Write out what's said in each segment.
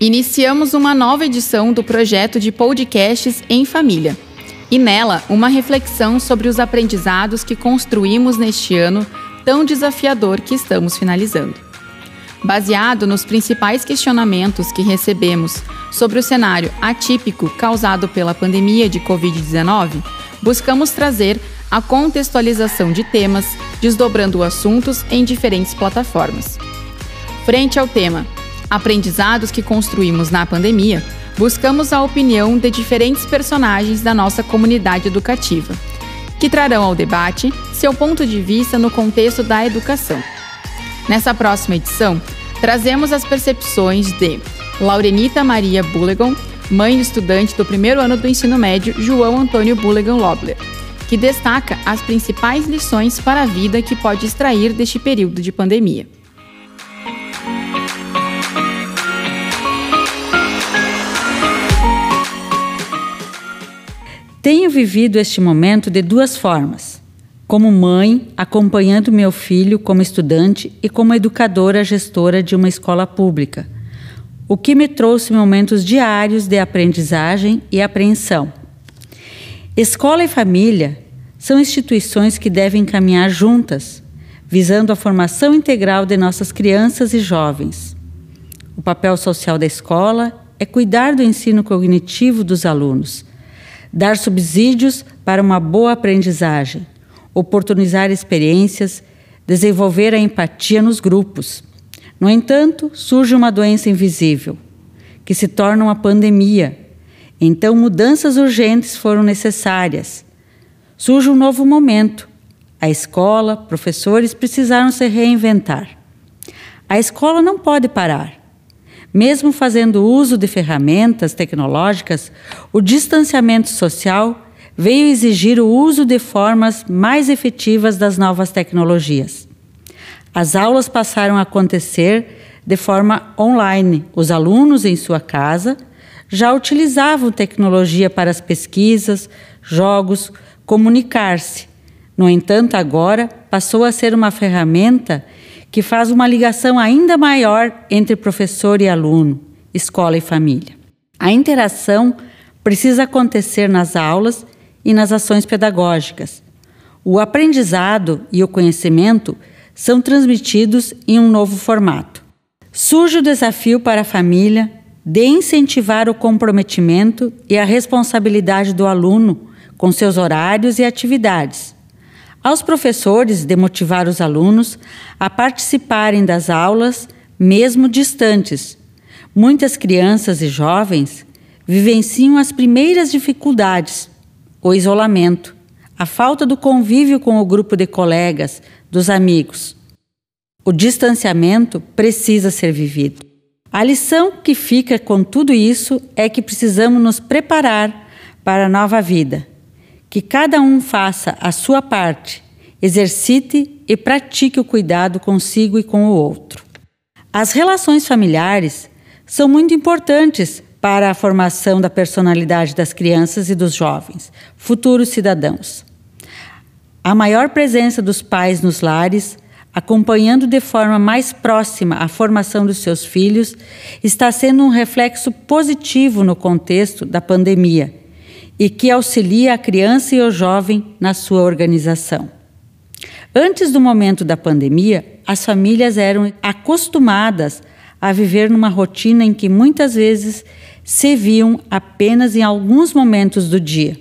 Iniciamos uma nova edição do projeto de podcasts em família. E nela, uma reflexão sobre os aprendizados que construímos neste ano tão desafiador que estamos finalizando. Baseado nos principais questionamentos que recebemos sobre o cenário atípico causado pela pandemia de Covid-19, buscamos trazer a contextualização de temas, desdobrando assuntos em diferentes plataformas. Frente ao tema Aprendizados que construímos na pandemia, buscamos a opinião de diferentes personagens da nossa comunidade educativa, que trarão ao debate seu ponto de vista no contexto da educação. Nessa próxima edição, trazemos as percepções de Laurenita Maria Bullegon, mãe do estudante do primeiro ano do ensino médio João Antônio Bullegon Lobler, que destaca as principais lições para a vida que pode extrair deste período de pandemia. Tenho vivido este momento de duas formas. Como mãe, acompanhando meu filho como estudante e como educadora gestora de uma escola pública, o que me trouxe momentos diários de aprendizagem e apreensão. Escola e família são instituições que devem caminhar juntas, visando a formação integral de nossas crianças e jovens. O papel social da escola é cuidar do ensino cognitivo dos alunos dar subsídios para uma boa aprendizagem, oportunizar experiências, desenvolver a empatia nos grupos. No entanto, surge uma doença invisível, que se torna uma pandemia. Então, mudanças urgentes foram necessárias. Surge um novo momento. A escola, professores precisaram se reinventar. A escola não pode parar. Mesmo fazendo uso de ferramentas tecnológicas, o distanciamento social veio exigir o uso de formas mais efetivas das novas tecnologias. As aulas passaram a acontecer de forma online. Os alunos, em sua casa, já utilizavam tecnologia para as pesquisas, jogos, comunicar-se. No entanto, agora passou a ser uma ferramenta que faz uma ligação ainda maior entre professor e aluno, escola e família. A interação precisa acontecer nas aulas e nas ações pedagógicas. O aprendizado e o conhecimento são transmitidos em um novo formato. Surge o desafio para a família de incentivar o comprometimento e a responsabilidade do aluno com seus horários e atividades aos professores de motivar os alunos a participarem das aulas, mesmo distantes. Muitas crianças e jovens vivenciam as primeiras dificuldades, o isolamento, a falta do convívio com o grupo de colegas, dos amigos. O distanciamento precisa ser vivido. A lição que fica com tudo isso é que precisamos nos preparar para a nova vida que cada um faça a sua parte, exercite e pratique o cuidado consigo e com o outro. As relações familiares são muito importantes para a formação da personalidade das crianças e dos jovens, futuros cidadãos. A maior presença dos pais nos lares, acompanhando de forma mais próxima a formação dos seus filhos, está sendo um reflexo positivo no contexto da pandemia e que auxilia a criança e o jovem na sua organização. Antes do momento da pandemia, as famílias eram acostumadas a viver numa rotina em que muitas vezes se viam apenas em alguns momentos do dia.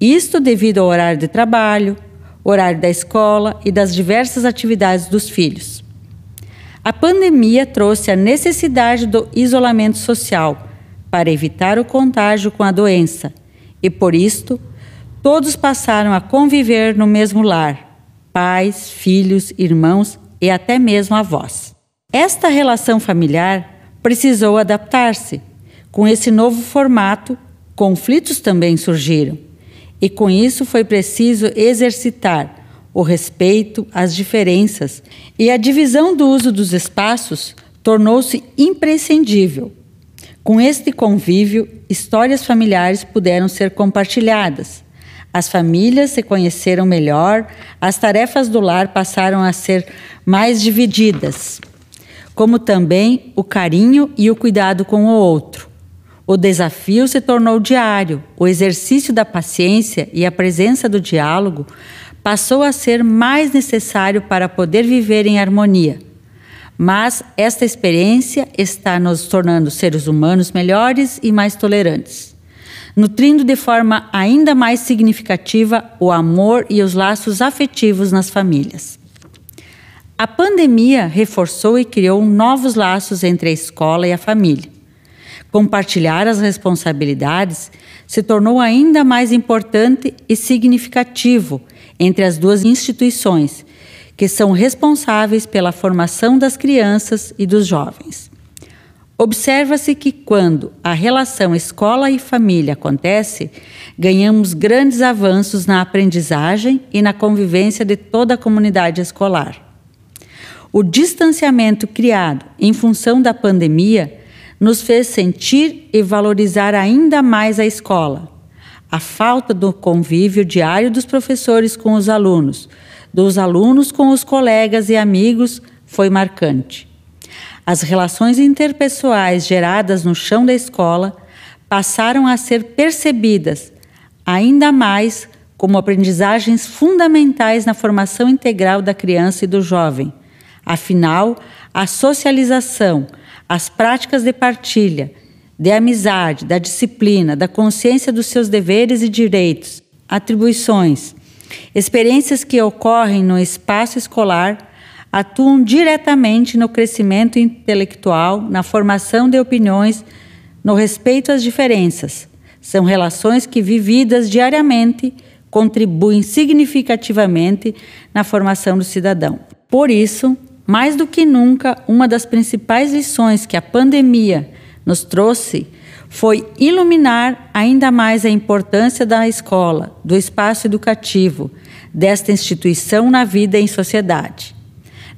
Isto devido ao horário de trabalho, horário da escola e das diversas atividades dos filhos. A pandemia trouxe a necessidade do isolamento social para evitar o contágio com a doença e por isto todos passaram a conviver no mesmo lar, pais, filhos, irmãos e até mesmo avós. Esta relação familiar precisou adaptar-se. Com esse novo formato, conflitos também surgiram, e com isso foi preciso exercitar o respeito às diferenças e a divisão do uso dos espaços tornou-se imprescindível com este convívio, histórias familiares puderam ser compartilhadas. As famílias se conheceram melhor, as tarefas do lar passaram a ser mais divididas. como também o carinho e o cuidado com o outro. O desafio se tornou diário, o exercício da paciência e a presença do diálogo passou a ser mais necessário para poder viver em harmonia. Mas esta experiência está nos tornando seres humanos melhores e mais tolerantes, nutrindo de forma ainda mais significativa o amor e os laços afetivos nas famílias. A pandemia reforçou e criou novos laços entre a escola e a família. Compartilhar as responsabilidades se tornou ainda mais importante e significativo entre as duas instituições, que são responsáveis pela formação das crianças e dos jovens. Observa-se que quando a relação escola e família acontece, ganhamos grandes avanços na aprendizagem e na convivência de toda a comunidade escolar. O distanciamento criado em função da pandemia nos fez sentir e valorizar ainda mais a escola, a falta do convívio diário dos professores com os alunos, dos alunos com os colegas e amigos foi marcante. As relações interpessoais geradas no chão da escola passaram a ser percebidas ainda mais como aprendizagens fundamentais na formação integral da criança e do jovem. Afinal, a socialização, as práticas de partilha, de amizade, da disciplina, da consciência dos seus deveres e direitos, atribuições, experiências que ocorrem no espaço escolar atuam diretamente no crescimento intelectual, na formação de opiniões, no respeito às diferenças. São relações que, vividas diariamente, contribuem significativamente na formação do cidadão. Por isso, mais do que nunca, uma das principais lições que a pandemia nos trouxe foi iluminar ainda mais a importância da escola, do espaço educativo, desta instituição na vida em sociedade,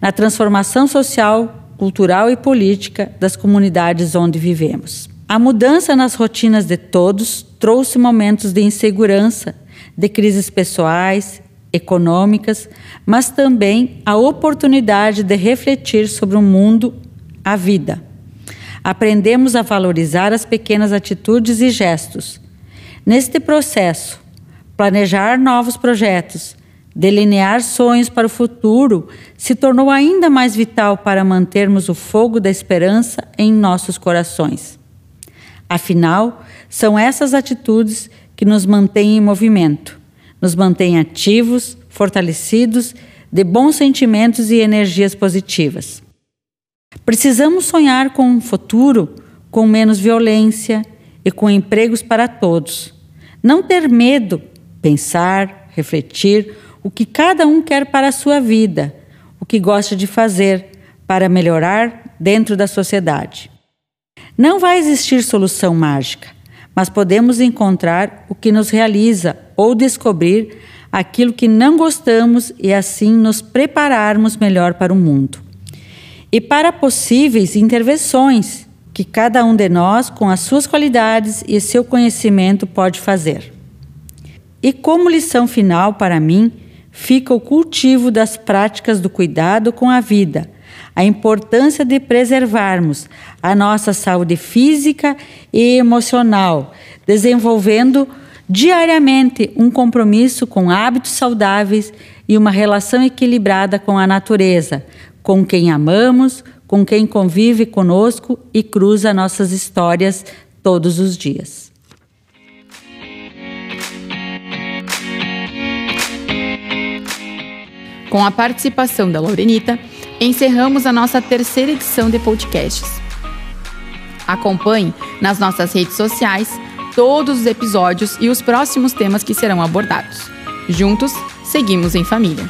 na transformação social, cultural e política das comunidades onde vivemos. A mudança nas rotinas de todos trouxe momentos de insegurança, de crises pessoais, econômicas, mas também a oportunidade de refletir sobre o mundo, a vida aprendemos a valorizar as pequenas atitudes e gestos. Neste processo, planejar novos projetos, delinear sonhos para o futuro se tornou ainda mais vital para mantermos o fogo da esperança em nossos corações. Afinal, são essas atitudes que nos mantêm em movimento, nos mantêm ativos, fortalecidos, de bons sentimentos e energias positivas. Precisamos sonhar com um futuro com menos violência e com empregos para todos. Não ter medo, pensar, refletir o que cada um quer para a sua vida, o que gosta de fazer para melhorar dentro da sociedade. Não vai existir solução mágica, mas podemos encontrar o que nos realiza ou descobrir aquilo que não gostamos e assim nos prepararmos melhor para o mundo e para possíveis intervenções que cada um de nós, com as suas qualidades e seu conhecimento, pode fazer. E como lição final para mim, fica o cultivo das práticas do cuidado com a vida, a importância de preservarmos a nossa saúde física e emocional, desenvolvendo diariamente um compromisso com hábitos saudáveis e uma relação equilibrada com a natureza, com quem amamos, com quem convive conosco e cruza nossas histórias todos os dias. Com a participação da Laurenita, encerramos a nossa terceira edição de podcasts. Acompanhe nas nossas redes sociais todos os episódios e os próximos temas que serão abordados. Juntos, seguimos em família.